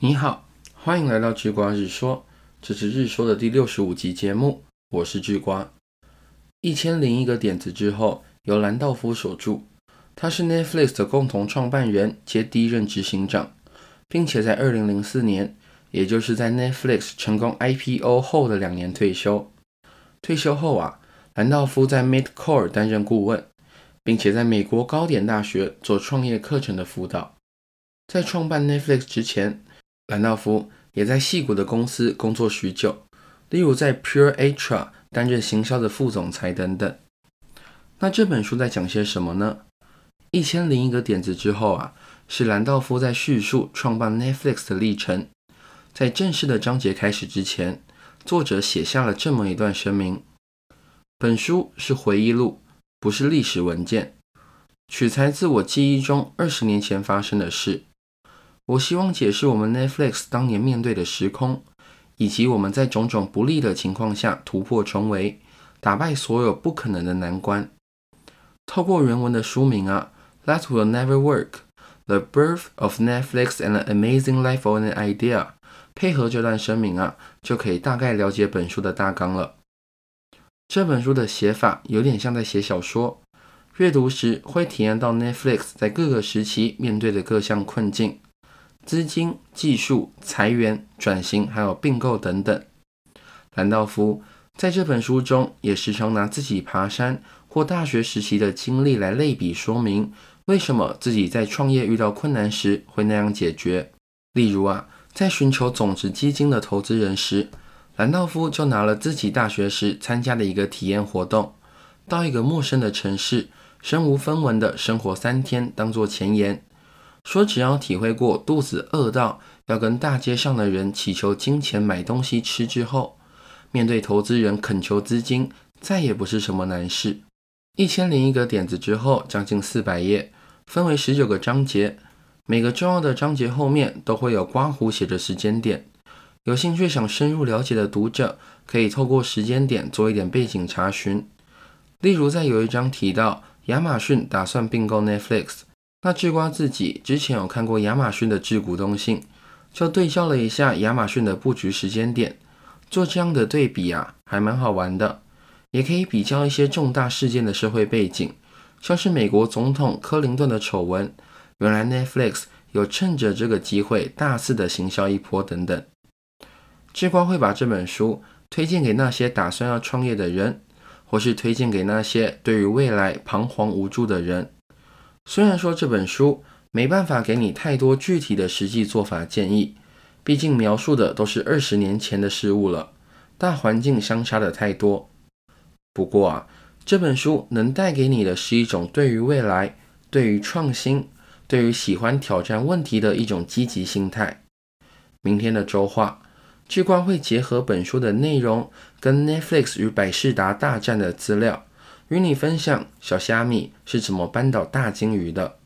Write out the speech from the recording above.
你好，欢迎来到智瓜日说，这是日说的第六十五集节目，我是智瓜。一千零一个点子之后，由兰道夫所著，他是 Netflix 的共同创办人兼第一任执行长，并且在二零零四年，也就是在 Netflix 成功 IPO 后的两年退休。退休后啊，兰道夫在 Midcore 担任顾问，并且在美国高点大学做创业课程的辅导。在创办 Netflix 之前，兰道夫也在戏谷的公司工作许久，例如在 Pure Atra 担任行销的副总裁等等。那这本书在讲些什么呢？一千零一个点子之后啊，是兰道夫在叙述创办 Netflix 的历程。在正式的章节开始之前，作者写下了这么一段声明：本书是回忆录，不是历史文件，取材自我记忆中二十年前发生的事。我希望解释我们 Netflix 当年面对的时空，以及我们在种种不利的情况下突破重围，打败所有不可能的难关。透过原文的书名啊，That will never work: The birth of Netflix and an amazing life of an idea，配合这段声明啊，就可以大概了解本书的大纲了。这本书的写法有点像在写小说，阅读时会体验到 Netflix 在各个时期面对的各项困境。资金、技术、裁员、转型，还有并购等等。兰道夫在这本书中也时常拿自己爬山或大学时期的经历来类比说明，为什么自己在创业遇到困难时会那样解决。例如啊，在寻求种子基金的投资人时，兰道夫就拿了自己大学时参加的一个体验活动，到一个陌生的城市，身无分文的生活三天，当做前言。说只要体会过肚子饿到要跟大街上的人祈求金钱买东西吃之后，面对投资人恳求资金，再也不是什么难事。一千零一个点子之后，将近四百页，分为十九个章节，每个重要的章节后面都会有刮胡写着时间点。有兴趣想深入了解的读者，可以透过时间点做一点背景查询。例如，在有一章提到亚马逊打算并购 Netflix。那智瓜自己之前有看过亚马逊的致股东信，就对照了一下亚马逊的布局时间点，做这样的对比啊，还蛮好玩的。也可以比较一些重大事件的社会背景，像是美国总统克林顿的丑闻，原来 Netflix 有趁着这个机会大肆的行销一波等等。智瓜会把这本书推荐给那些打算要创业的人，或是推荐给那些对于未来彷徨无助的人。虽然说这本书没办法给你太多具体的实际做法建议，毕竟描述的都是二十年前的事物了，大环境相差的太多。不过啊，这本书能带给你的是一种对于未来、对于创新、对于喜欢挑战问题的一种积极心态。明天的周话，聚光会结合本书的内容跟 Netflix 与百事达大战的资料。与你分享小虾米是怎么扳倒大鲸鱼的。